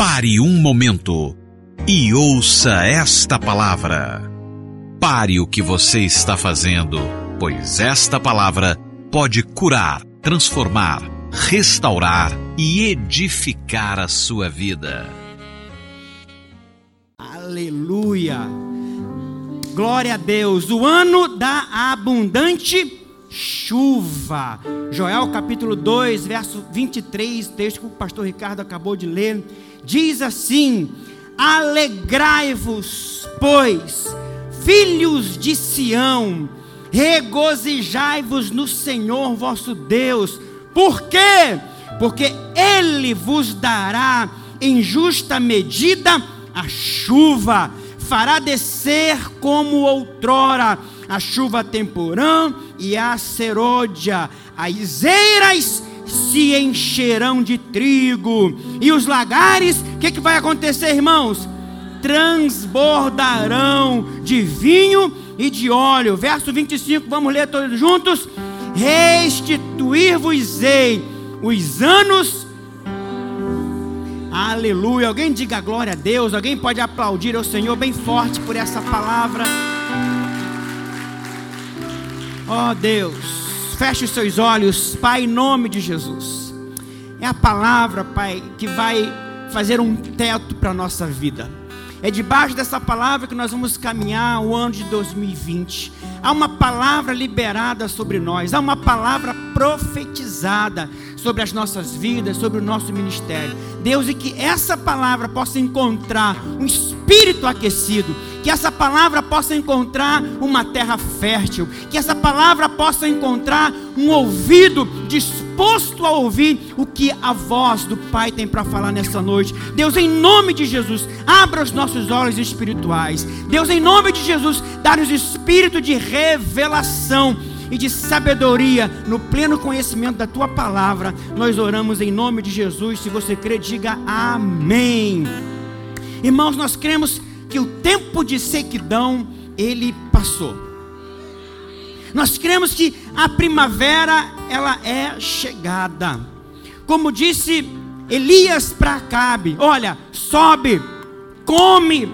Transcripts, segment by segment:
Pare um momento e ouça esta palavra. Pare o que você está fazendo, pois esta palavra pode curar, transformar, restaurar e edificar a sua vida. Aleluia! Glória a Deus! O ano da abundante chuva. Joel capítulo 2, verso 23, texto que o pastor Ricardo acabou de ler, diz assim: Alegrai-vos, pois, filhos de Sião, regozijai-vos no Senhor vosso Deus. Por quê? Porque ele vos dará em justa medida a chuva, fará descer como outrora a chuva temporã e a serôdia, as eiras se encherão de trigo, e os lagares, o que, que vai acontecer, irmãos? Transbordarão de vinho e de óleo. Verso 25, vamos ler todos juntos. Restituir-vos-ei os anos. Aleluia. Alguém diga glória a Deus. Alguém pode aplaudir ao Senhor bem forte por essa palavra. Ó oh, Deus. Feche os seus olhos, Pai, em nome de Jesus. É a palavra, Pai, que vai fazer um teto para a nossa vida. É debaixo dessa palavra que nós vamos caminhar o ano de 2020. Há uma palavra liberada sobre nós, há uma palavra profetizada sobre as nossas vidas, sobre o nosso ministério. Deus, e que essa palavra possa encontrar um espírito aquecido, que essa palavra possa encontrar uma terra fértil, que essa palavra possa encontrar um ouvido disposto a ouvir o que a voz do Pai tem para falar nessa noite. Deus, em nome de Jesus, abra os nossos olhos espirituais. Deus, em nome de Jesus, dá-nos espírito de revelação e de sabedoria no pleno conhecimento da tua palavra. Nós oramos em nome de Jesus. Se você crê, diga amém. Irmãos, nós cremos que o tempo de sequidão ele passou. Nós cremos que a primavera ela é chegada. Como disse Elias para Acabe, olha, sobe, come,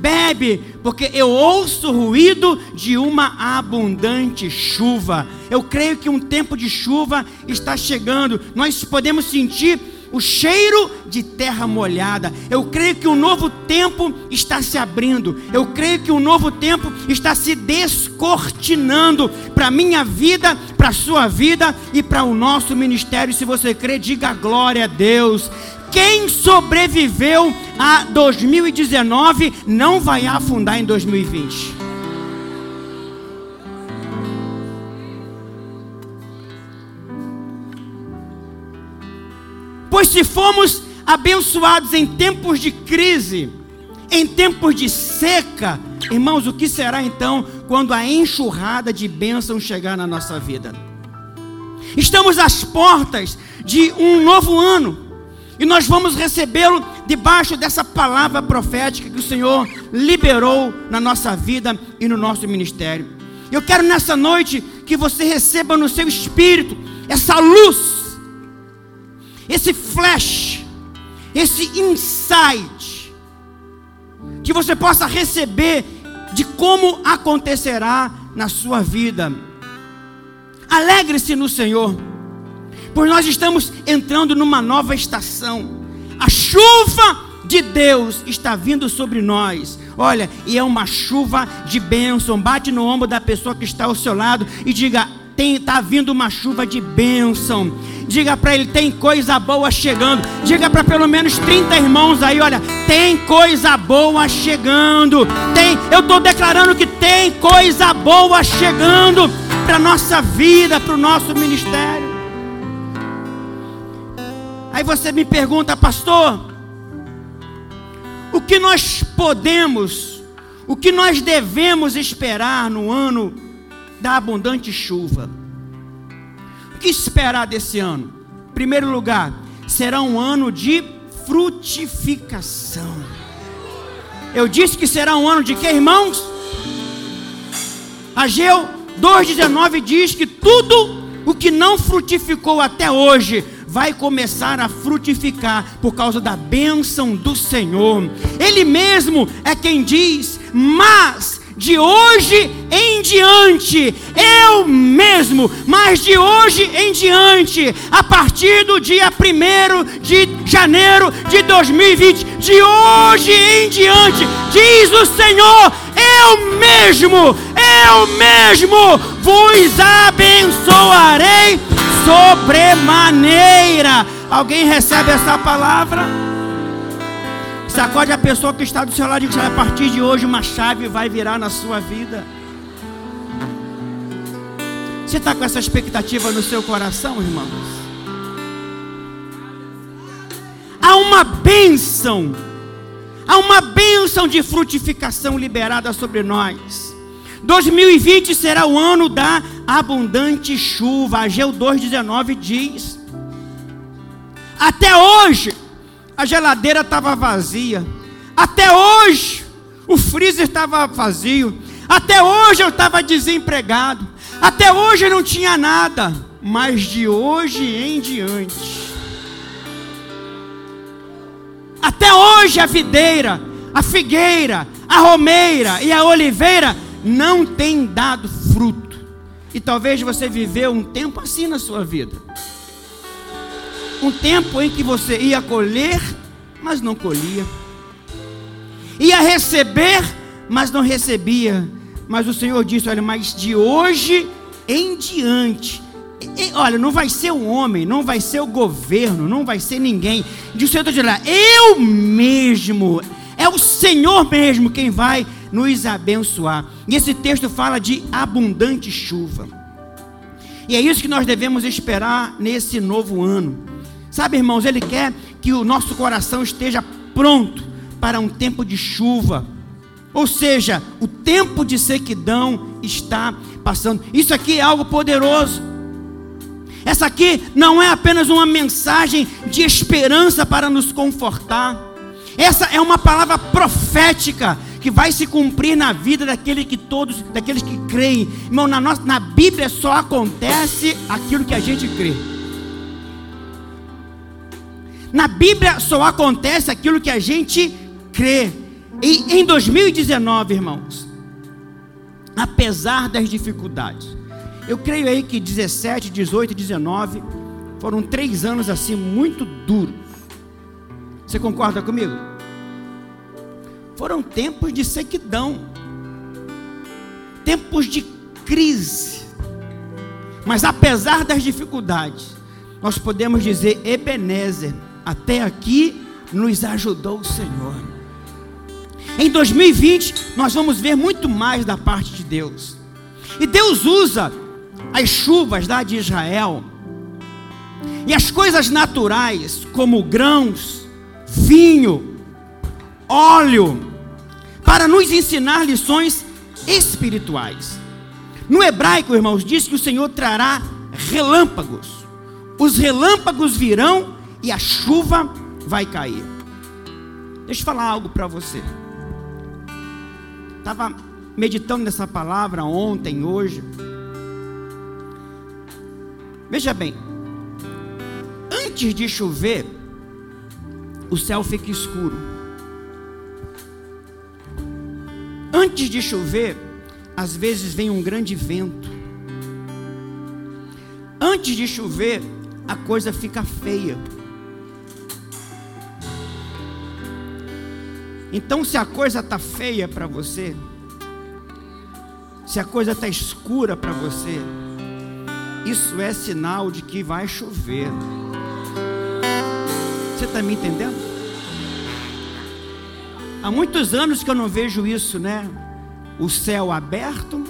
bebe, porque eu ouço o ruído de uma abundante chuva. Eu creio que um tempo de chuva está chegando. Nós podemos sentir o cheiro de terra molhada. Eu creio que um novo tempo está se abrindo. Eu creio que um novo tempo está se descortinando para a minha vida, para a sua vida e para o nosso ministério. Se você crê, diga glória a Deus. Quem sobreviveu a 2019 não vai afundar em 2020. Pois se fomos abençoados em tempos de crise, em tempos de seca, irmãos, o que será então quando a enxurrada de bênção chegar na nossa vida? Estamos às portas de um novo ano. E nós vamos recebê-lo debaixo dessa palavra profética que o Senhor liberou na nossa vida e no nosso ministério. Eu quero nessa noite que você receba no seu espírito essa luz esse flash, esse insight, que você possa receber de como acontecerá na sua vida. Alegre-se no Senhor, pois nós estamos entrando numa nova estação. A chuva de Deus está vindo sobre nós. Olha, e é uma chuva de bênção. Bate no ombro da pessoa que está ao seu lado e diga: está vindo uma chuva de bênção. Diga para ele: tem coisa boa chegando. Diga para pelo menos 30 irmãos aí: olha, tem coisa boa chegando. Tem, eu estou declarando que tem coisa boa chegando para nossa vida, para o nosso ministério. Aí você me pergunta, pastor, o que nós podemos, o que nós devemos esperar no ano da abundante chuva. O que esperar desse ano? Em primeiro lugar, será um ano de frutificação. Eu disse que será um ano de quê, irmãos? Ageu 2,19 diz que tudo o que não frutificou até hoje vai começar a frutificar por causa da bênção do Senhor. Ele mesmo é quem diz: Mas de hoje em diante, eu mesmo, mas de hoje em diante, a partir do dia 1 de janeiro de 2020, de hoje em diante, diz o Senhor, eu mesmo, eu mesmo vos abençoarei sobremaneira. Alguém recebe essa palavra? Sacode a pessoa que está do seu lado e diz: a partir de hoje uma chave vai virar na sua vida. Você está com essa expectativa no seu coração, irmãos? Há uma bênção, há uma bênção de frutificação liberada sobre nós. 2020 será o ano da abundante chuva. Ageu 2,19 diz: Até hoje a geladeira estava vazia. Até hoje, o freezer estava vazio. Até hoje eu estava desempregado. Até hoje eu não tinha nada. Mas de hoje em diante. Até hoje a videira, a figueira, a romeira e a oliveira não têm dado fruto. E talvez você viveu um tempo assim na sua vida um tempo em que você ia colher, mas não colhia, ia receber, mas não recebia. Mas o Senhor disse: Olha, mas de hoje em diante, e, olha, não vai ser o homem, não vai ser o governo, não vai ser ninguém. Diz o Senhor de lá, eu mesmo, é o Senhor mesmo quem vai nos abençoar. E esse texto fala de abundante chuva. E é isso que nós devemos esperar nesse novo ano. Sabe, irmãos, Ele quer que o nosso coração esteja pronto para um tempo de chuva. Ou seja, o tempo de sequidão está passando. Isso aqui é algo poderoso. Essa aqui não é apenas uma mensagem de esperança para nos confortar. Essa é uma palavra profética que vai se cumprir na vida daquele que todos, daqueles que creem. Irmão, na, nossa, na Bíblia só acontece aquilo que a gente crê. Na Bíblia só acontece aquilo que a gente crê. E em 2019, irmãos, apesar das dificuldades, eu creio aí que 17, 18 e 19 foram três anos assim muito duros. Você concorda comigo? Foram tempos de sequidão, tempos de crise. Mas apesar das dificuldades, nós podemos dizer Ebenezer, até aqui nos ajudou o Senhor. Em 2020, nós vamos ver muito mais da parte de Deus. E Deus usa as chuvas lá de Israel e as coisas naturais, como grãos, vinho, óleo, para nos ensinar lições espirituais. No hebraico, irmãos, diz que o Senhor trará relâmpagos. Os relâmpagos virão e a chuva vai cair. Deixa eu falar algo para você. Estava meditando nessa palavra ontem, hoje. Veja bem, antes de chover, o céu fica escuro. Antes de chover, às vezes vem um grande vento. Antes de chover, a coisa fica feia. Então, se a coisa está feia para você, se a coisa está escura para você, isso é sinal de que vai chover. Você está me entendendo? Há muitos anos que eu não vejo isso, né? O céu aberto,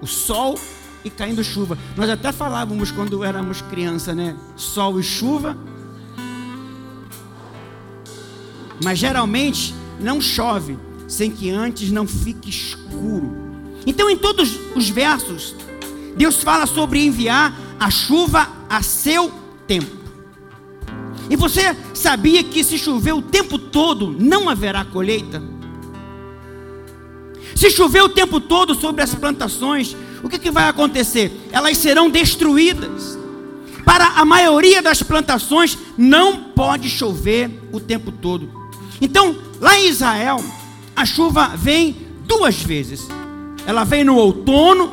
o sol e caindo chuva. Nós até falávamos quando éramos criança, né? Sol e chuva. Mas geralmente não chove sem que antes não fique escuro. Então, em todos os versos, Deus fala sobre enviar a chuva a seu tempo. E você sabia que se chover o tempo todo, não haverá colheita? Se chover o tempo todo sobre as plantações, o que, que vai acontecer? Elas serão destruídas. para a maioria das plantações não pode chover o tempo todo. Então, lá em Israel, a chuva vem duas vezes. Ela vem no outono,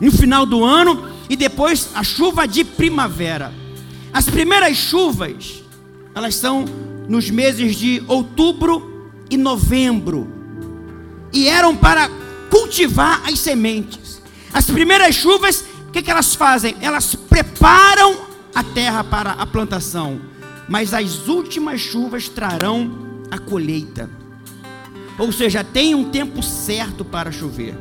no final do ano, e depois a chuva de primavera. As primeiras chuvas, elas são nos meses de outubro e novembro. E eram para cultivar as sementes. As primeiras chuvas, o que, que elas fazem? Elas preparam a terra para a plantação. Mas as últimas chuvas trarão a colheita. Ou seja, tem um tempo certo para chover.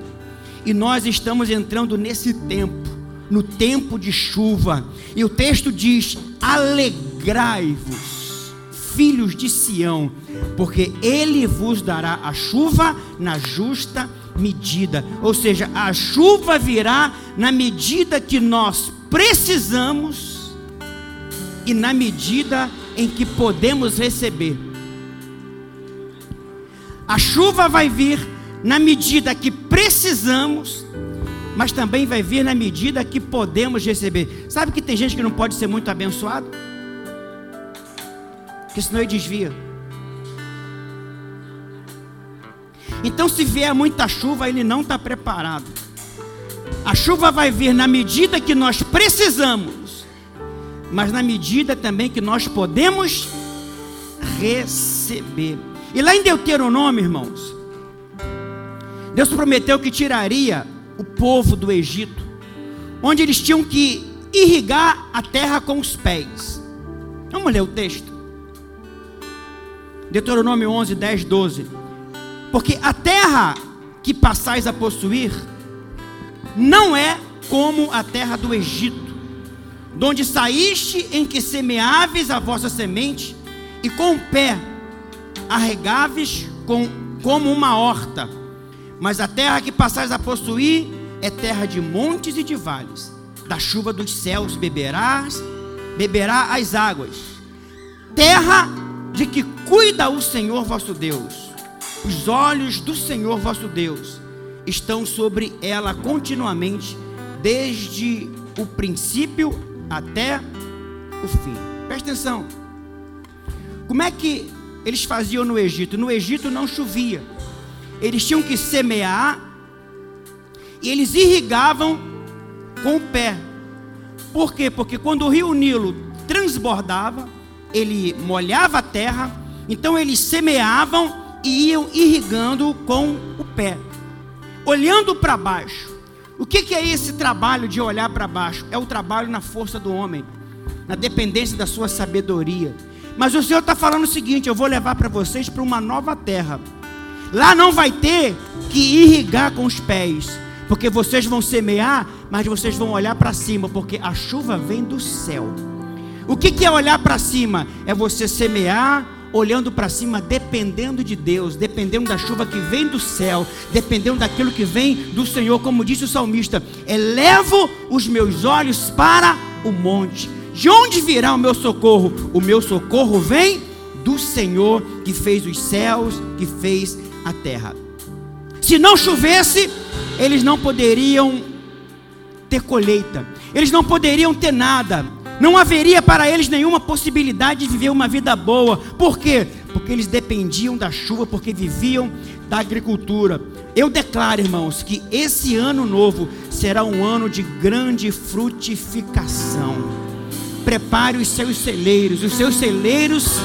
E nós estamos entrando nesse tempo, no tempo de chuva. E o texto diz: Alegrai-vos, filhos de Sião, porque ele vos dará a chuva na justa medida. Ou seja, a chuva virá na medida que nós precisamos e na medida em que podemos receber. A chuva vai vir na medida que precisamos, mas também vai vir na medida que podemos receber. Sabe que tem gente que não pode ser muito abençoado? Porque senão ele desvia. Então, se vier muita chuva, ele não está preparado. A chuva vai vir na medida que nós precisamos, mas na medida também que nós podemos receber. E lá em Deuteronômio, irmãos, Deus prometeu que tiraria o povo do Egito, onde eles tinham que irrigar a terra com os pés. Vamos ler o texto. Deuteronômio 11, 10, 12. Porque a terra que passais a possuir não é como a terra do Egito, donde saíste em que semeáveis a vossa semente, e com o pé arregáveis com, como uma horta, mas a terra que passais a possuir é terra de montes e de vales. Da chuva dos céus beberás, beberá as águas. Terra de que cuida o Senhor vosso Deus. Os olhos do Senhor vosso Deus estão sobre ela continuamente, desde o princípio até o fim. Presta atenção. Como é que eles faziam no Egito? No Egito não chovia. Eles tinham que semear e eles irrigavam com o pé. Por quê? Porque quando o rio Nilo transbordava, ele molhava a terra, então eles semeavam e iam irrigando com o pé, olhando para baixo. O que, que é esse trabalho de olhar para baixo? É o trabalho na força do homem, na dependência da sua sabedoria. Mas o Senhor está falando o seguinte: eu vou levar para vocês para uma nova terra. Lá não vai ter que irrigar com os pés, porque vocês vão semear, mas vocês vão olhar para cima, porque a chuva vem do céu. O que, que é olhar para cima? É você semear olhando para cima, dependendo de Deus, dependendo da chuva que vem do céu, dependendo daquilo que vem do Senhor, como disse o salmista: elevo os meus olhos para o monte. De onde virá o meu socorro? O meu socorro vem do Senhor que fez os céus, que fez a terra. Se não chovesse, eles não poderiam ter colheita, eles não poderiam ter nada, não haveria para eles nenhuma possibilidade de viver uma vida boa. Por quê? Porque eles dependiam da chuva, porque viviam da agricultura. Eu declaro, irmãos, que esse ano novo será um ano de grande frutificação prepare os seus celeiros, os seus celeiros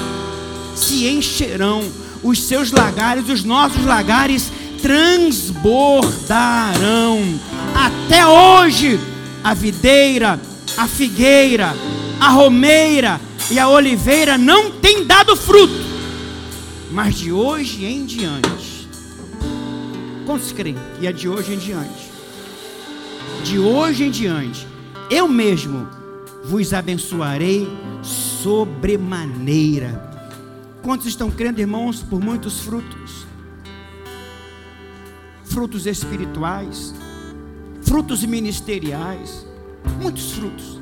se encherão, os seus lagares, os nossos lagares transbordarão. Até hoje, a videira, a figueira, a romeira e a oliveira não têm dado fruto, mas de hoje em diante, quantos creem que é de hoje em diante? De hoje em diante, eu mesmo vos abençoarei sobremaneira. Quantos estão crendo, irmãos, por muitos frutos? Frutos espirituais, frutos ministeriais, muitos frutos.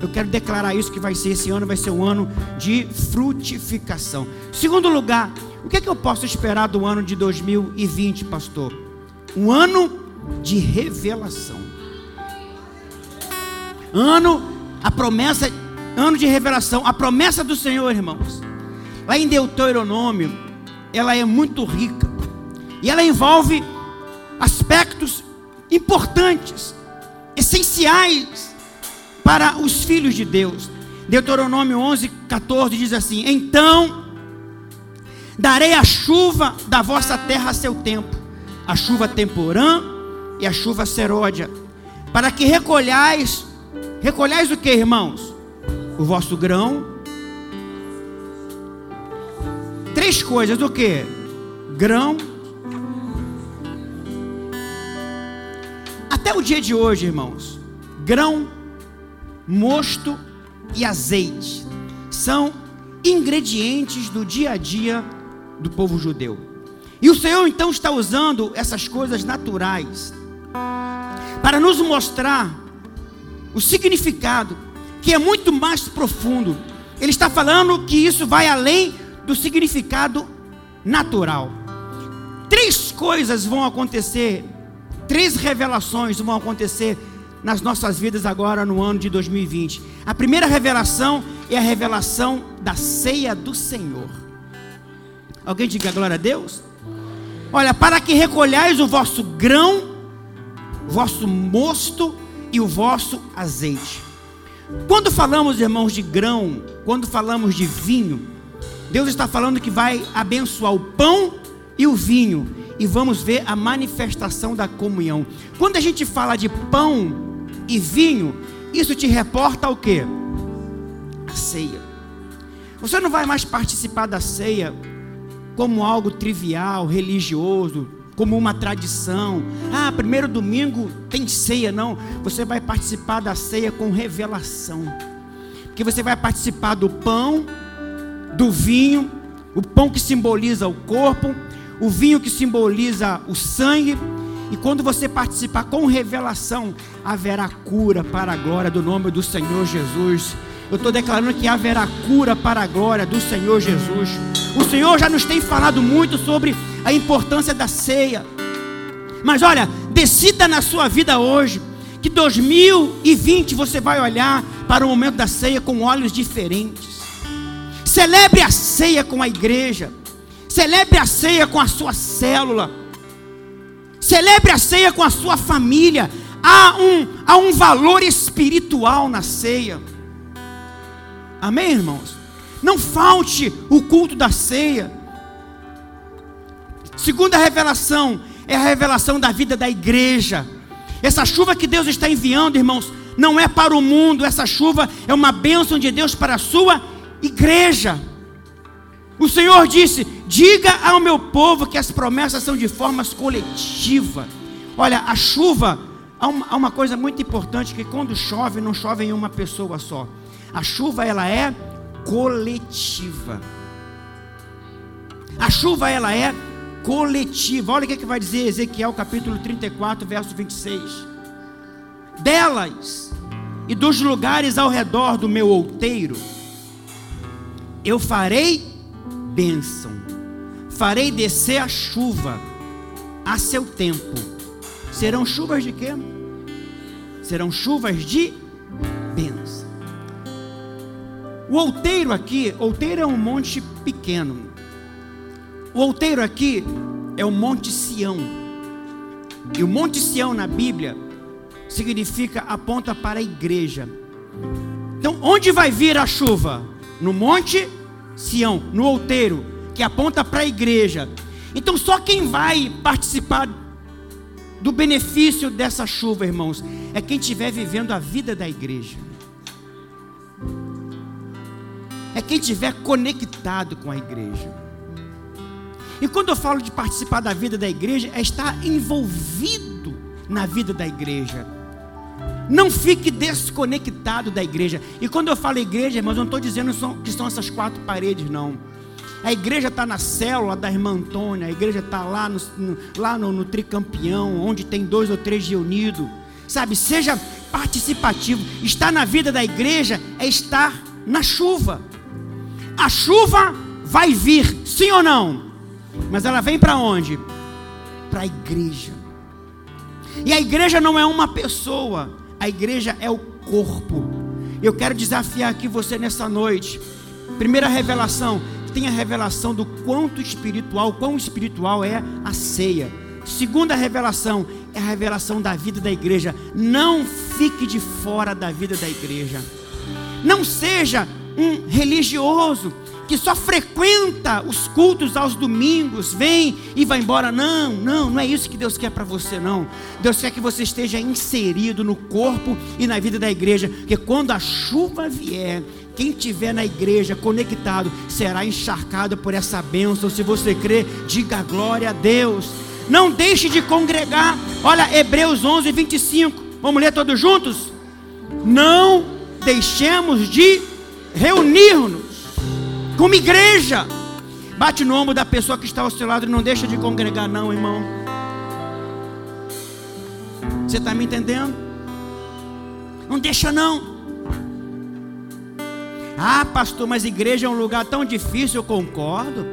Eu quero declarar isso que vai ser esse ano, vai ser um ano de frutificação. Segundo lugar, o que é que eu posso esperar do ano de 2020, pastor? Um ano de revelação. Ano A promessa, ano de revelação, a promessa do Senhor, irmãos. Lá em Deuteronômio, ela é muito rica. E ela envolve aspectos importantes, essenciais para os filhos de Deus. Deuteronômio 11, 14 diz assim: Então darei a chuva da vossa terra a seu tempo, a chuva temporã e a chuva seródia, para que recolhais, recolhais o que, irmãos? O vosso grão. Três coisas, o que? Grão. Até o dia de hoje, irmãos, grão, mosto e azeite são ingredientes do dia a dia do povo judeu. E o Senhor então está usando essas coisas naturais para nos mostrar o significado que é muito mais profundo. Ele está falando que isso vai além do significado natural. Três coisas vão acontecer, três revelações vão acontecer nas nossas vidas agora no ano de 2020. A primeira revelação é a revelação da ceia do Senhor. Alguém diga glória a Deus? Olha, para que recolhais o vosso grão, vosso mosto e o vosso azeite. Quando falamos, irmãos, de grão, quando falamos de vinho, Deus está falando que vai abençoar o pão e o vinho, e vamos ver a manifestação da comunhão. Quando a gente fala de pão e vinho, isso te reporta ao que? A ceia. Você não vai mais participar da ceia como algo trivial, religioso, como uma tradição. Ah, primeiro domingo tem ceia, não. Você vai participar da ceia com revelação. Porque você vai participar do pão, do vinho, o pão que simboliza o corpo, o vinho que simboliza o sangue e quando você participar com revelação, haverá cura para a glória do nome do Senhor Jesus. Eu estou declarando que haverá cura para a glória do Senhor Jesus. O Senhor já nos tem falado muito sobre a importância da ceia. Mas olha, decida na sua vida hoje que 2020 você vai olhar para o momento da ceia com olhos diferentes. Celebre a ceia com a igreja. Celebre a ceia com a sua célula. Celebre a ceia com a sua família. Há um, há um valor espiritual na ceia. Amém, irmãos? Não falte o culto da ceia. Segunda revelação é a revelação da vida da igreja. Essa chuva que Deus está enviando, irmãos, não é para o mundo, essa chuva é uma bênção de Deus para a sua igreja. O Senhor disse: Diga ao meu povo que as promessas são de formas coletiva. Olha, a chuva, há uma, coisa muito importante que quando chove, não chove em uma pessoa só. A chuva ela é coletiva. A chuva ela é coletiva. Olha o que, é que vai dizer Ezequiel capítulo 34, verso 26. Delas e dos lugares ao redor do meu outeiro, eu farei bênção. Farei descer a chuva a seu tempo. Serão chuvas de quê? Serão chuvas de bênção. O outeiro aqui, outeiro é um monte pequeno. O outeiro aqui é o Monte Sião. E o Monte Sião na Bíblia significa aponta para a igreja. Então, onde vai vir a chuva? No Monte Sião, no outeiro, que aponta para a igreja. Então só quem vai participar do benefício dessa chuva, irmãos, é quem estiver vivendo a vida da igreja. É quem estiver conectado com a igreja. E quando eu falo de participar da vida da igreja, é estar envolvido na vida da igreja. Não fique desconectado da igreja. E quando eu falo igreja, irmãos, eu não estou dizendo que são essas quatro paredes, não. A igreja está na célula da irmã Antônia, a igreja está lá, no, no lá no, no, tricampeão, onde tem dois ou três reunidos. Sabe, seja participativo. Estar na vida da igreja é estar na chuva. A chuva vai vir, sim ou não? Mas ela vem para onde? Para a igreja. E a igreja não é uma pessoa, a igreja é o corpo. Eu quero desafiar aqui você nessa noite. Primeira revelação, tem a revelação do quanto espiritual, quão espiritual é a ceia. Segunda revelação é a revelação da vida da igreja. Não fique de fora da vida da igreja. Não seja um religioso que só frequenta os cultos aos domingos, vem e vai embora. Não, não, não é isso que Deus quer para você, não. Deus quer que você esteja inserido no corpo e na vida da igreja, porque quando a chuva vier, quem tiver na igreja conectado será encharcado por essa bênção. Se você crê, diga glória a Deus. Não deixe de congregar. Olha, Hebreus 11, 25. Vamos ler todos juntos? Não deixemos de reunir-nos como igreja. Bate no ombro da pessoa que está ao seu lado e não deixa de congregar, não, irmão. Você está me entendendo? Não deixa, não. Ah, pastor, mas igreja é um lugar tão difícil, eu concordo.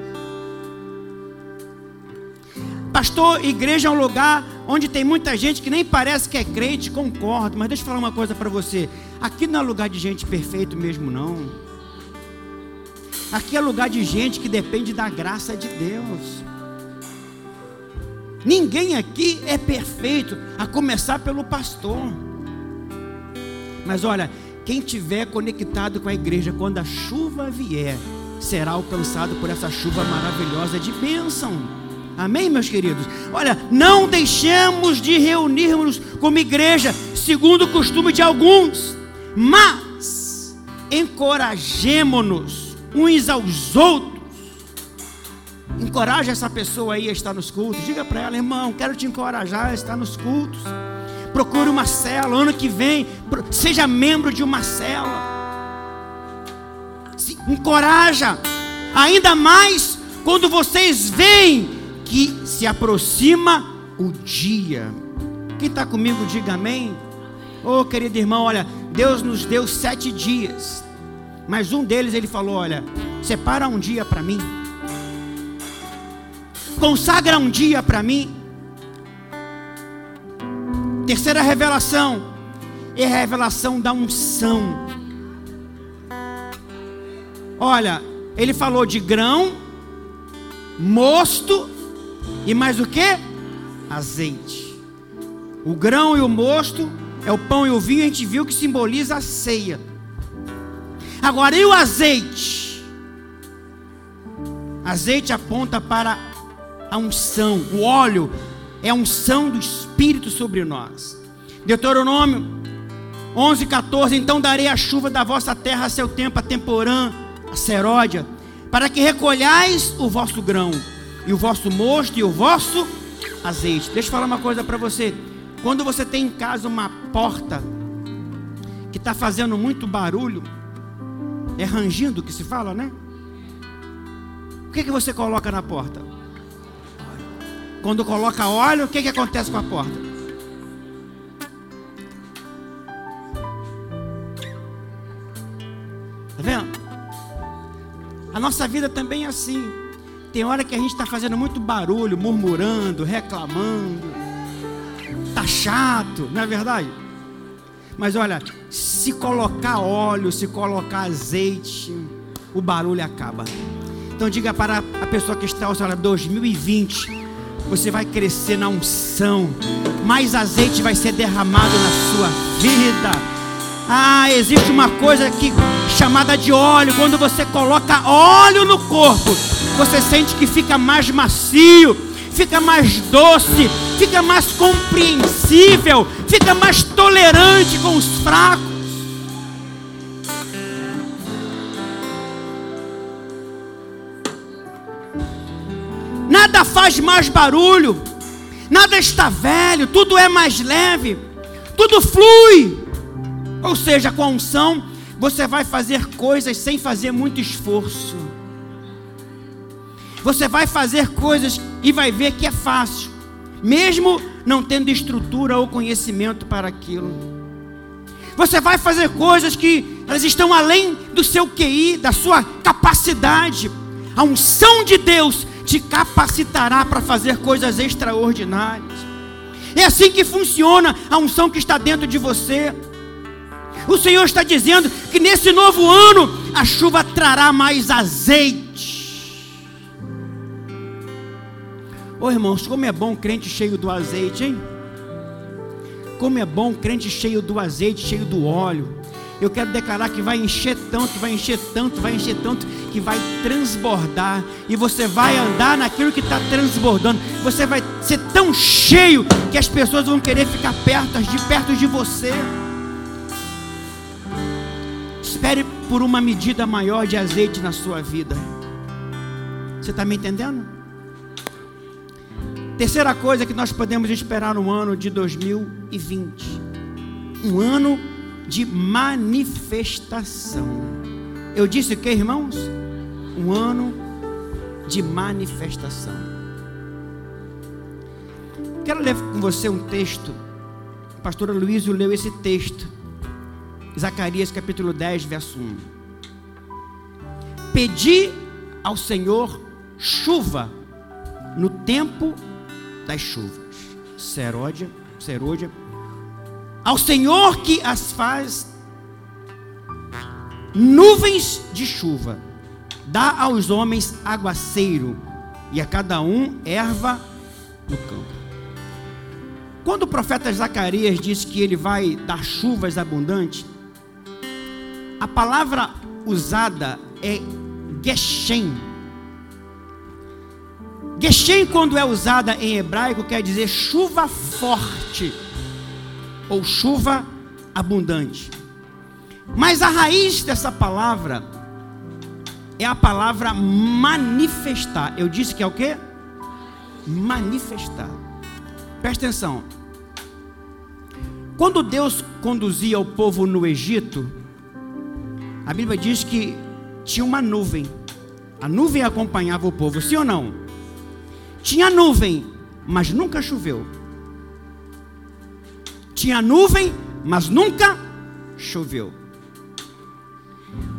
Pastor, igreja é um lugar onde tem muita gente que nem parece que é crente, concordo. Mas deixa eu falar uma coisa para você: aqui não é lugar de gente perfeito mesmo, não. Aqui é lugar de gente que depende da graça de Deus. Ninguém aqui é perfeito, a começar pelo pastor. Mas olha, quem tiver conectado com a igreja quando a chuva vier, será alcançado por essa chuva maravilhosa de bênção. Amém, meus queridos? Olha, não deixemos de reunirmos como igreja, segundo o costume de alguns, mas encorajemo-nos uns aos outros. Encoraje essa pessoa aí a estar nos cultos. Diga para ela, irmão, quero te encorajar a estar nos cultos. Procure uma cela. Ano que vem, seja membro de uma cela. Se encoraja. Ainda mais quando vocês veem que se aproxima o dia. Quem está comigo, diga amém. Oh, querido irmão, olha, Deus nos deu sete dias mas um deles ele falou: Olha, separa um dia para mim, consagra um dia para mim. Terceira revelação é a revelação da unção. Olha, ele falou de grão, mosto e mais o que? Azeite. O grão e o mosto é o pão e o vinho, a gente viu que simboliza a ceia. Agora, e o azeite? Azeite aponta para a unção, o óleo é a unção do Espírito sobre nós. Deuteronômio 11, 14: Então darei a chuva da vossa terra a seu tempo, a temporã, a seródia, para que recolhais o vosso grão, e o vosso mosto, e o vosso azeite. Deixa eu falar uma coisa para você. Quando você tem em casa uma porta que está fazendo muito barulho, é rangindo que se fala, né? O que, que você coloca na porta? Quando coloca óleo, o que, que acontece com a porta? Tá vendo? A nossa vida também é assim. Tem hora que a gente está fazendo muito barulho, murmurando, reclamando. Tá chato, não é verdade? Mas olha, se colocar óleo, se colocar azeite, o barulho acaba. Então diga para a pessoa que está, olha, 2020, você vai crescer na unção, mais azeite vai ser derramado na sua vida. Ah, existe uma coisa que chamada de óleo. Quando você coloca óleo no corpo, você sente que fica mais macio, fica mais doce, fica mais compreensível, fica mais tolerante com os fracos. Nada faz mais barulho, nada está velho, tudo é mais leve, tudo flui. Ou seja, com a unção, você vai fazer coisas sem fazer muito esforço. Você vai fazer coisas e vai ver que é fácil, mesmo não tendo estrutura ou conhecimento para aquilo. Você vai fazer coisas que elas estão além do seu QI, da sua capacidade. A unção de Deus te capacitará para fazer coisas extraordinárias. É assim que funciona a unção que está dentro de você. O Senhor está dizendo que nesse novo ano a chuva trará mais azeite. Ô oh, irmãos, como é bom crente cheio do azeite, hein? Como é bom crente cheio do azeite, cheio do óleo. Eu quero declarar que vai encher tanto, vai encher tanto, vai encher tanto, que vai transbordar. E você vai andar naquilo que está transbordando. Você vai ser tão cheio que as pessoas vão querer ficar perto de perto de você. Espere por uma medida maior de azeite na sua vida. Você está me entendendo? Terceira coisa que nós podemos esperar no ano de 2020. Um ano de manifestação. Eu disse o que, irmãos? Um ano de manifestação. Quero ler com você um texto. A pastora Luísa leu esse texto. Zacarias capítulo 10, verso 1. Pedi ao Senhor chuva no tempo das chuvas. Seródia, Seródia ao Senhor que as faz nuvens de chuva, dá aos homens aguaceiro e a cada um erva no campo. Quando o profeta Zacarias diz que ele vai dar chuvas abundantes, a palavra usada é Geshem. Geshem, quando é usada em hebraico, quer dizer chuva forte ou chuva abundante. Mas a raiz dessa palavra é a palavra manifestar. Eu disse que é o que? Manifestar. Presta atenção. Quando Deus conduzia o povo no Egito, a Bíblia diz que tinha uma nuvem. A nuvem acompanhava o povo, sim ou não? Tinha nuvem, mas nunca choveu. Tinha nuvem, mas nunca choveu.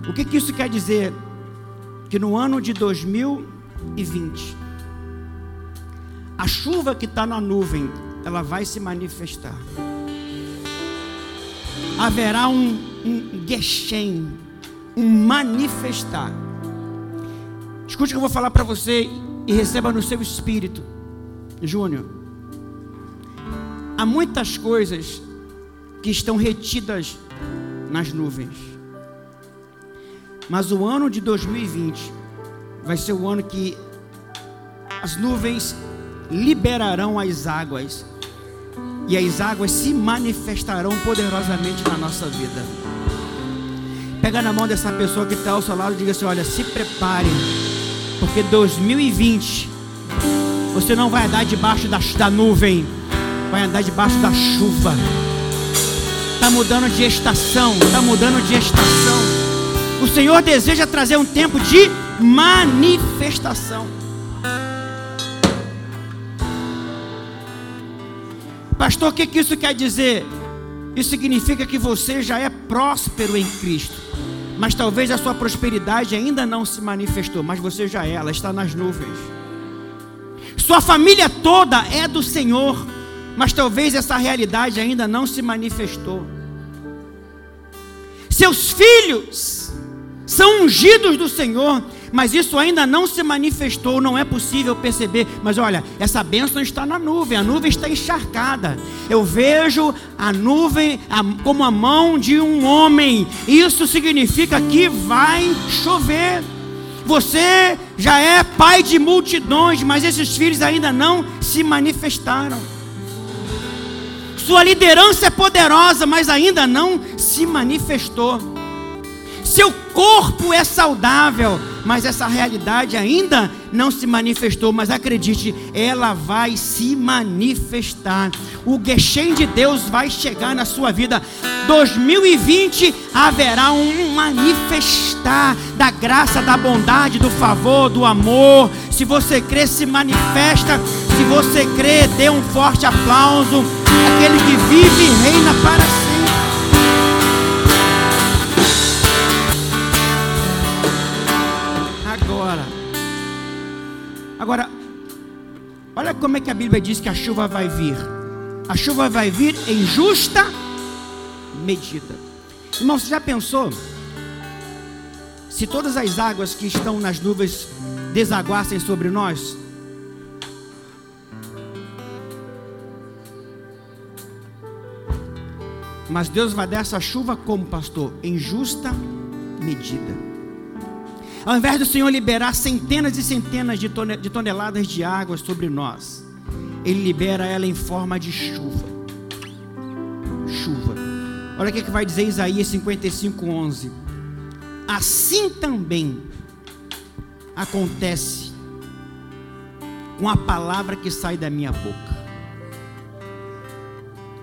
O que, que isso quer dizer? Que no ano de 2020, a chuva que está na nuvem, ela vai se manifestar. Haverá um, um geshem, um manifestar. Escute o que eu vou falar para você e receba no seu espírito, Júnior há muitas coisas que estão retidas nas nuvens. Mas o ano de 2020 vai ser o ano que as nuvens liberarão as águas e as águas se manifestarão poderosamente na nossa vida. Pega na mão dessa pessoa que está ao seu lado e diga assim: Olha, se prepare, porque 2020 você não vai andar debaixo da, da nuvem vai andar debaixo da chuva. Está mudando de estação, está mudando de estação. O Senhor deseja trazer um tempo de manifestação. Pastor, o que, que isso quer dizer? Isso significa que você já é próspero em Cristo, mas talvez a sua prosperidade ainda não se manifestou, mas você já é, ela está nas nuvens. Sua família toda é do Senhor mas talvez essa realidade ainda não se manifestou. Seus filhos são ungidos do Senhor, mas isso ainda não se manifestou, não é possível perceber. Mas olha, essa bênção está na nuvem, a nuvem está encharcada. Eu vejo a nuvem como a mão de um homem, isso significa que vai chover. Você já é pai de multidões, mas esses filhos ainda não se manifestaram. Sua liderança é poderosa, mas ainda não se manifestou. Seu corpo é saudável, mas essa realidade ainda não se manifestou. Mas acredite, ela vai se manifestar. O Geshem de Deus vai chegar na sua vida. 2020 haverá um manifestar da graça, da bondade, do favor, do amor. Se você crê, se manifesta. Se você crê, dê um forte aplauso aquele que vive e reina para sempre. Agora, olha como é que a Bíblia diz que a chuva vai vir. A chuva vai vir em justa medida. Irmão, você já pensou? Se todas as águas que estão nas nuvens desaguassem sobre nós? Mas Deus vai dar essa chuva como, pastor? Em justa medida. Ao invés do Senhor liberar centenas e centenas de toneladas de água sobre nós, Ele libera ela em forma de chuva. Chuva. Olha o que, vai dizer Isaías 55, 11. Assim também acontece com a palavra que sai da minha boca.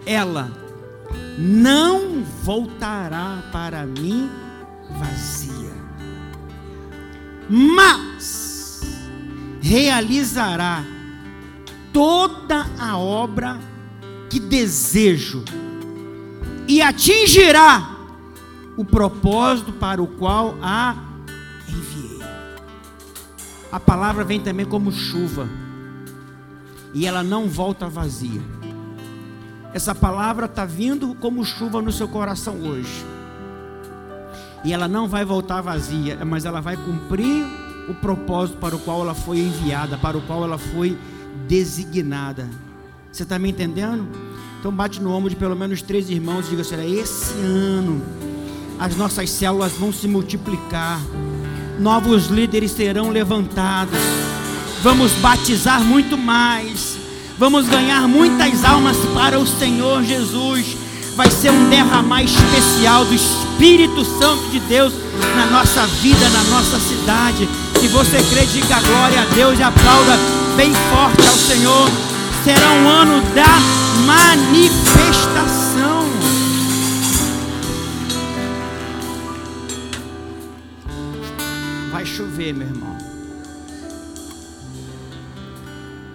Ela não voltará para mim vazia, mas realizará toda a obra que desejo e atingirá o propósito para o qual a enviei. A palavra vem também como chuva, e ela não volta vazia. Essa palavra está vindo como chuva no seu coração hoje. E ela não vai voltar vazia, mas ela vai cumprir o propósito para o qual ela foi enviada, para o qual ela foi designada. Você está me entendendo? Então bate no ombro de pelo menos três irmãos e diga assim: esse ano as nossas células vão se multiplicar, novos líderes serão levantados, vamos batizar muito mais, vamos ganhar muitas almas para o Senhor Jesus. Vai ser um derramar especial do Espírito Santo de Deus na nossa vida, na nossa cidade. Se você crê, diga glória a Deus e aplauda bem forte ao Senhor. Será um ano da manifestação. Vai chover, meu irmão.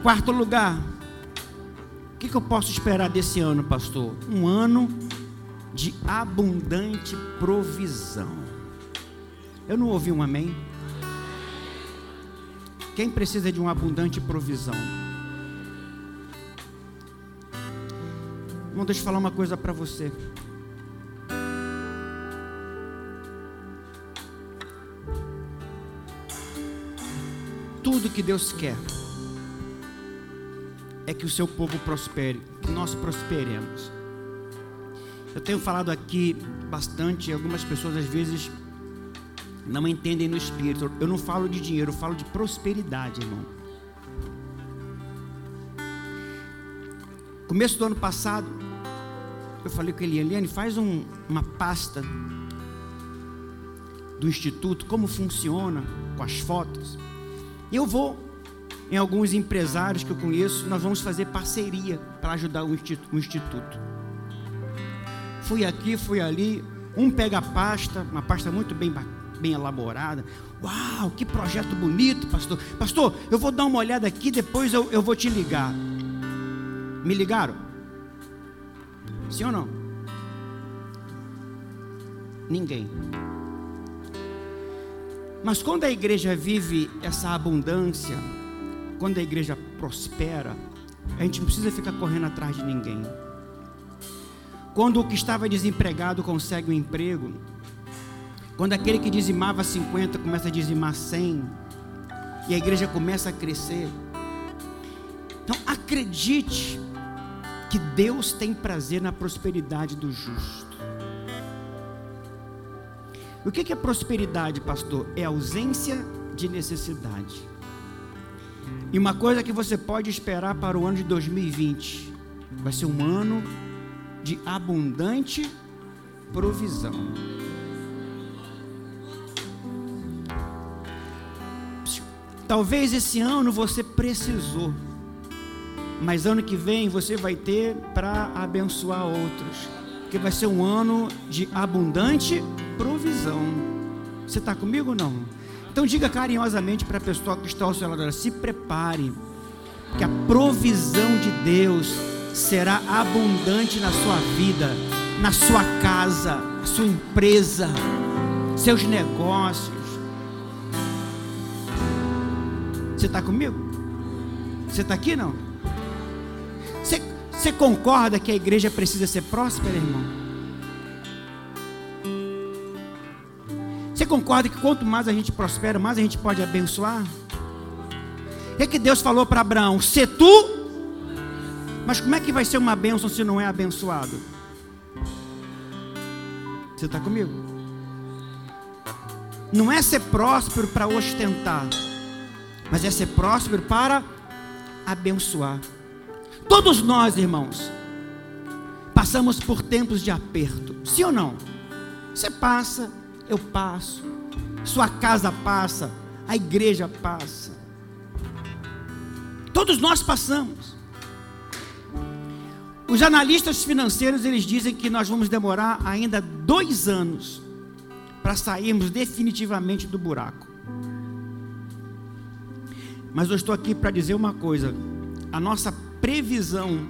Quarto lugar. Que, que eu posso esperar desse ano, pastor? Um ano de abundante provisão. Eu não ouvi um amém. Quem precisa de uma abundante provisão? Irmão, deixa eu falar uma coisa para você. Tudo que Deus quer é que o seu povo prospere, que nós prosperemos. Eu tenho falado aqui bastante, algumas pessoas às vezes não entendem no espírito. Eu não falo de dinheiro, eu falo de prosperidade, irmão. Começo do ano passado, eu falei com ele, Eliane, faz um, uma pasta do instituto, como funciona, com as fotos. Eu vou em alguns empresários que eu conheço, nós vamos fazer parceria para ajudar o instituto. Fui aqui, fui ali, um pega a pasta, uma pasta muito bem, bem elaborada. Uau, que projeto bonito, pastor. Pastor, eu vou dar uma olhada aqui, depois eu, eu vou te ligar. Me ligaram? Sim ou não? Ninguém. Mas quando a igreja vive essa abundância, quando a igreja prospera, a gente não precisa ficar correndo atrás de ninguém. Quando o que estava desempregado consegue um emprego, quando aquele que dizimava 50 começa a dizimar 100, e a igreja começa a crescer. Então acredite que Deus tem prazer na prosperidade do justo. O que é prosperidade, pastor? É ausência de necessidade. E uma coisa que você pode esperar para o ano de 2020 vai ser um ano de abundante provisão. Talvez esse ano você precisou, mas ano que vem você vai ter para abençoar outros, que vai ser um ano de abundante provisão. Você está comigo ou não? Então diga carinhosamente para a pessoa que está ao seu lado: se prepare, que a provisão de Deus será abundante na sua vida, na sua casa, na sua empresa, seus negócios. Você está comigo? Você está aqui não? Você, você concorda que a igreja precisa ser próspera, irmão? Concorda que quanto mais a gente prospera, mais a gente pode abençoar? O que, é que Deus falou para Abraão? Se tu. Mas como é que vai ser uma bênção se não é abençoado? Você está comigo? Não é ser próspero para ostentar, mas é ser próspero para abençoar. Todos nós, irmãos, passamos por tempos de aperto, sim ou não? Você passa, eu passo, sua casa passa, a igreja passa. Todos nós passamos. Os analistas financeiros eles dizem que nós vamos demorar ainda dois anos para sairmos definitivamente do buraco. Mas eu estou aqui para dizer uma coisa: a nossa previsão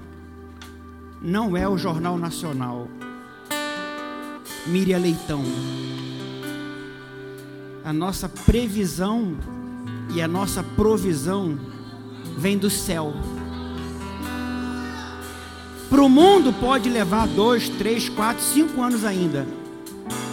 não é o Jornal Nacional. Miriam Leitão. A nossa previsão e a nossa provisão vem do céu. Para o mundo pode levar dois, três, quatro, cinco anos ainda.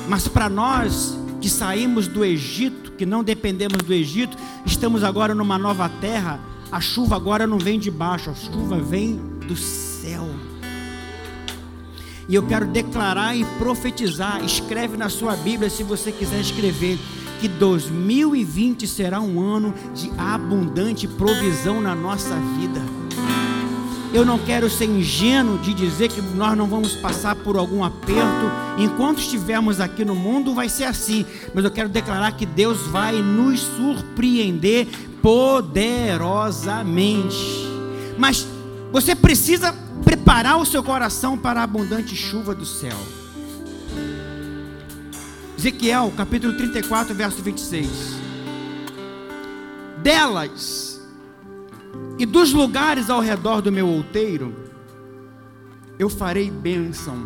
Mas para nós que saímos do Egito, que não dependemos do Egito, estamos agora numa nova terra. A chuva agora não vem de baixo, a chuva vem do céu. E eu quero declarar e profetizar. Escreve na sua Bíblia se você quiser escrever que 2020 será um ano de abundante provisão na nossa vida. Eu não quero ser ingênuo de dizer que nós não vamos passar por algum aperto. Enquanto estivermos aqui no mundo, vai ser assim. Mas eu quero declarar que Deus vai nos surpreender poderosamente. Mas você precisa preparar o seu coração para a abundante chuva do céu. Ezequiel, capítulo 34, verso 26. Delas e dos lugares ao redor do meu outeiro, eu farei bênção.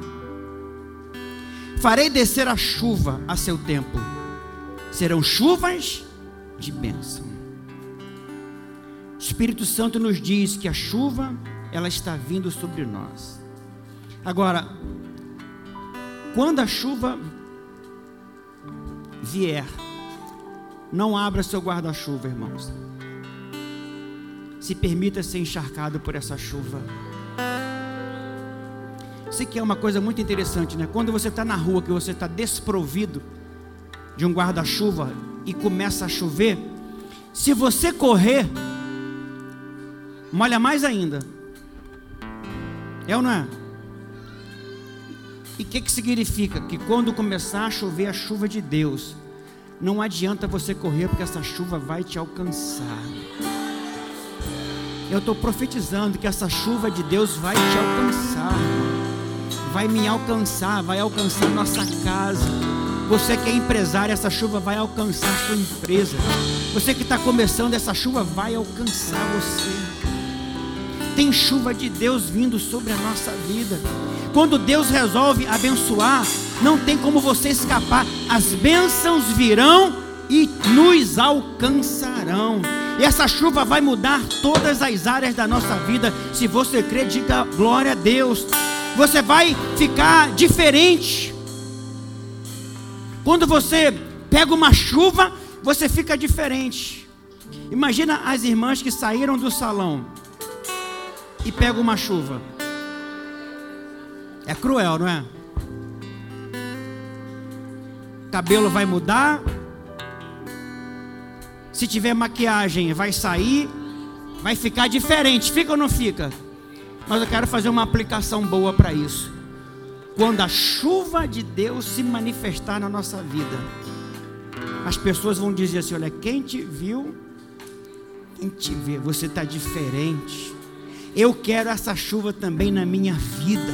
Farei descer a chuva a seu tempo. Serão chuvas de bênção. O Espírito Santo nos diz que a chuva, ela está vindo sobre nós. Agora, quando a chuva vier, não abra seu guarda-chuva, irmãos se permita ser encharcado por essa chuva. Isso aqui é uma coisa muito interessante, né? Quando você está na rua, que você está desprovido de um guarda-chuva e começa a chover, se você correr, molha mais ainda. É ou não é? E o que, que significa? Que quando começar a chover a chuva de Deus, não adianta você correr, porque essa chuva vai te alcançar. Eu estou profetizando que essa chuva de Deus vai te alcançar, vai me alcançar, vai alcançar nossa casa. Você que é empresário, essa chuva vai alcançar sua empresa. Você que está começando, essa chuva vai alcançar você. Tem chuva de Deus vindo sobre a nossa vida. Quando Deus resolve abençoar, não tem como você escapar. As bênçãos virão e nos alcançarão. E essa chuva vai mudar todas as áreas da nossa vida. Se você crê, diga glória a Deus. Você vai ficar diferente. Quando você pega uma chuva, você fica diferente. Imagina as irmãs que saíram do salão e pegam uma chuva. É cruel, não é? Cabelo vai mudar, se tiver maquiagem, vai sair, vai ficar diferente. Fica ou não fica? Mas eu quero fazer uma aplicação boa para isso. Quando a chuva de Deus se manifestar na nossa vida, as pessoas vão dizer assim: olha, quem te viu, quem te vê, você está diferente. Eu quero essa chuva também na minha vida.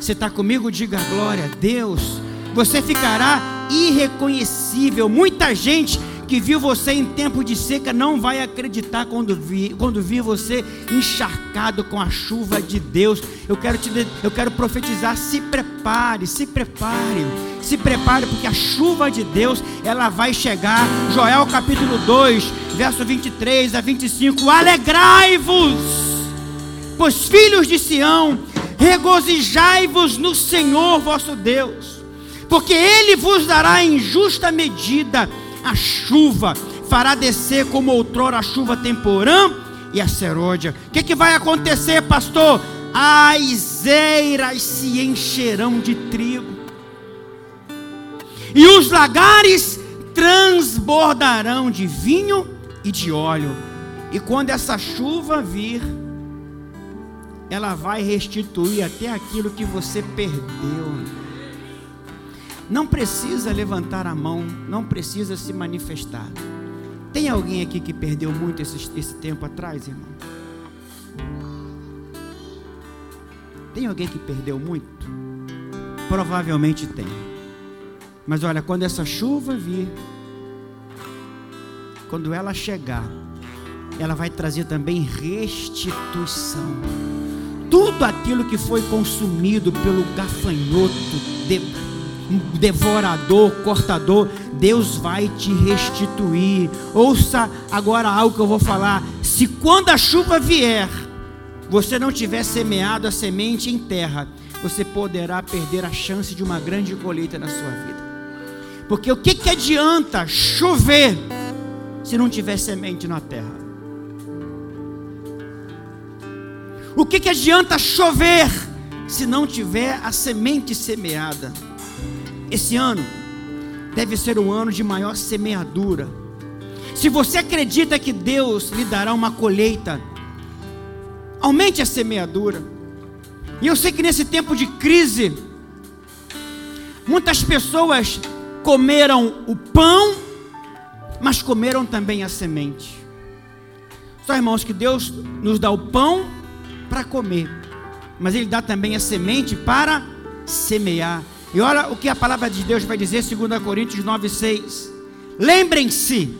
Você está comigo? Diga glória a Deus. Você ficará irreconhecível. Muita gente que viu você em tempo de seca não vai acreditar quando vir, quando vir você encharcado com a chuva de Deus. Eu quero te eu quero profetizar, se prepare, se prepare. Se prepare porque a chuva de Deus, ela vai chegar. Joel capítulo 2, verso 23 a 25. Alegrai-vos, pois filhos de Sião, regozijai-vos no Senhor vosso Deus porque ele vos dará em justa medida a chuva, fará descer como outrora a chuva temporã e a seródia. O que, que vai acontecer, pastor? As eiras se encherão de trigo, e os lagares transbordarão de vinho e de óleo. E quando essa chuva vir, ela vai restituir até aquilo que você perdeu. Não precisa levantar a mão, não precisa se manifestar. Tem alguém aqui que perdeu muito esse, esse tempo atrás, irmão? Tem alguém que perdeu muito? Provavelmente tem. Mas olha, quando essa chuva vir, quando ela chegar, ela vai trazer também restituição. Tudo aquilo que foi consumido pelo gafanhoto, devorador, cortador, Deus vai te restituir. Ouça agora algo que eu vou falar. Se quando a chuva vier, você não tiver semeado a semente em terra, você poderá perder a chance de uma grande colheita na sua vida. Porque o que, que adianta chover se não tiver semente na terra? O que, que adianta chover se não tiver a semente semeada? Esse ano deve ser um ano de maior semeadura. Se você acredita que Deus lhe dará uma colheita, aumente a semeadura. E eu sei que nesse tempo de crise, muitas pessoas comeram o pão, mas comeram também a semente. Só irmãos, que Deus nos dá o pão para comer, mas Ele dá também a semente para semear. E olha o que a palavra de Deus vai dizer, 2 Coríntios 9, 6. Lembrem-se,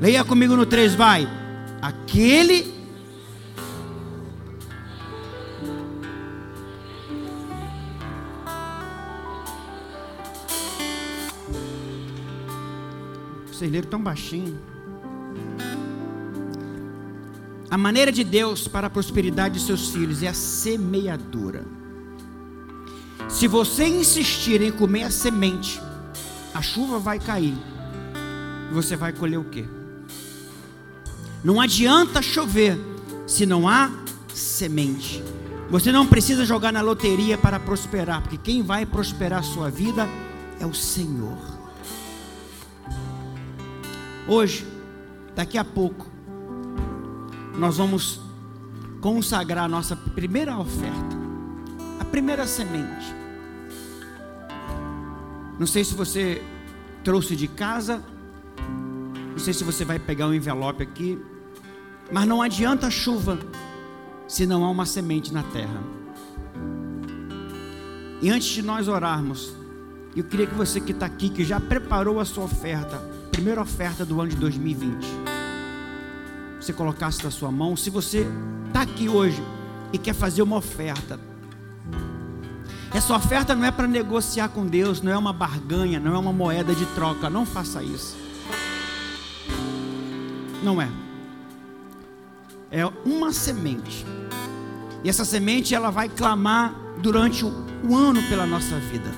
leia comigo no 3, vai. Aquele Vocês leram tão baixinho. A maneira de Deus para a prosperidade de seus filhos é a semeadura. Se você insistir em comer a semente, a chuva vai cair. E você vai colher o quê? Não adianta chover se não há semente. Você não precisa jogar na loteria para prosperar, porque quem vai prosperar a sua vida é o Senhor. Hoje, daqui a pouco, nós vamos consagrar a nossa primeira oferta, a primeira semente. Não sei se você trouxe de casa, não sei se você vai pegar um envelope aqui, mas não adianta chuva se não há uma semente na terra. E antes de nós orarmos, eu queria que você que está aqui, que já preparou a sua oferta, primeira oferta do ano de 2020, você colocasse na sua mão. Se você está aqui hoje e quer fazer uma oferta, essa oferta não é para negociar com Deus, não é uma barganha, não é uma moeda de troca. Não faça isso. Não é. É uma semente. E essa semente ela vai clamar durante o, ano pela nossa vida.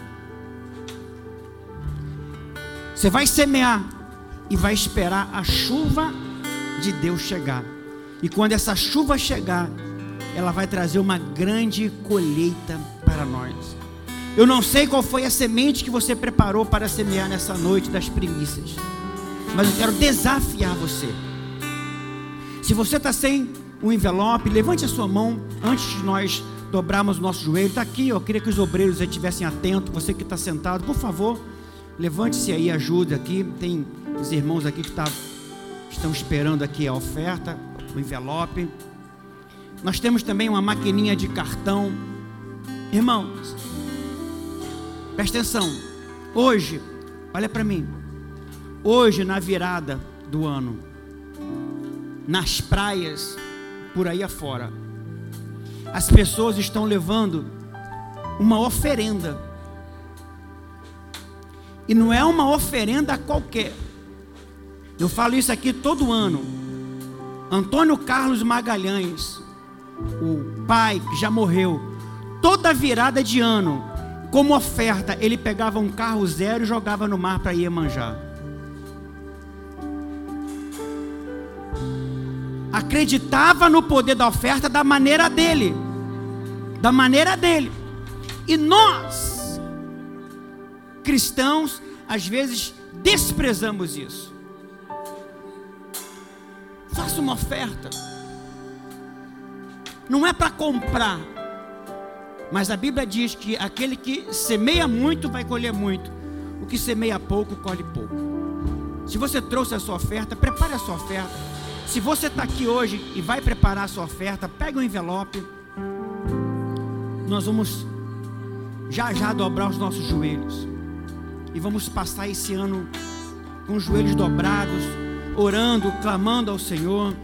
Você vai semear e vai esperar a chuva de Deus chegar. E quando essa chuva chegar, ela vai trazer uma grande colheita para nós. Eu não sei qual foi a semente que você preparou para semear nessa noite das primícias, mas eu quero desafiar você. Se você está sem um envelope, levante a sua mão antes de nós dobrarmos o nosso joelho. Está aqui, eu queria que os obreiros estivessem atentos. Você que está sentado, por favor, levante-se aí, ajude aqui. Tem os irmãos aqui que tá, estão esperando aqui a oferta, o envelope. Nós temos também uma maquininha de cartão. Irmãos, presta atenção. Hoje, olha para mim. Hoje, na virada do ano, nas praias, por aí afora, as pessoas estão levando uma oferenda. E não é uma oferenda qualquer. Eu falo isso aqui todo ano. Antônio Carlos Magalhães, o pai que já morreu, toda virada de ano, como oferta, ele pegava um carro zero e jogava no mar para Iemanjá. Acreditava no poder da oferta da maneira dele. Da maneira dele. E nós, cristãos, às vezes desprezamos isso. Faça uma oferta. Não é para comprar, mas a Bíblia diz que aquele que semeia muito vai colher muito. O que semeia pouco, colhe pouco. Se você trouxe a sua oferta, prepare a sua oferta. Se você está aqui hoje e vai preparar a sua oferta, pega o um envelope. Nós vamos já já dobrar os nossos joelhos. E vamos passar esse ano com os joelhos dobrados, orando, clamando ao Senhor.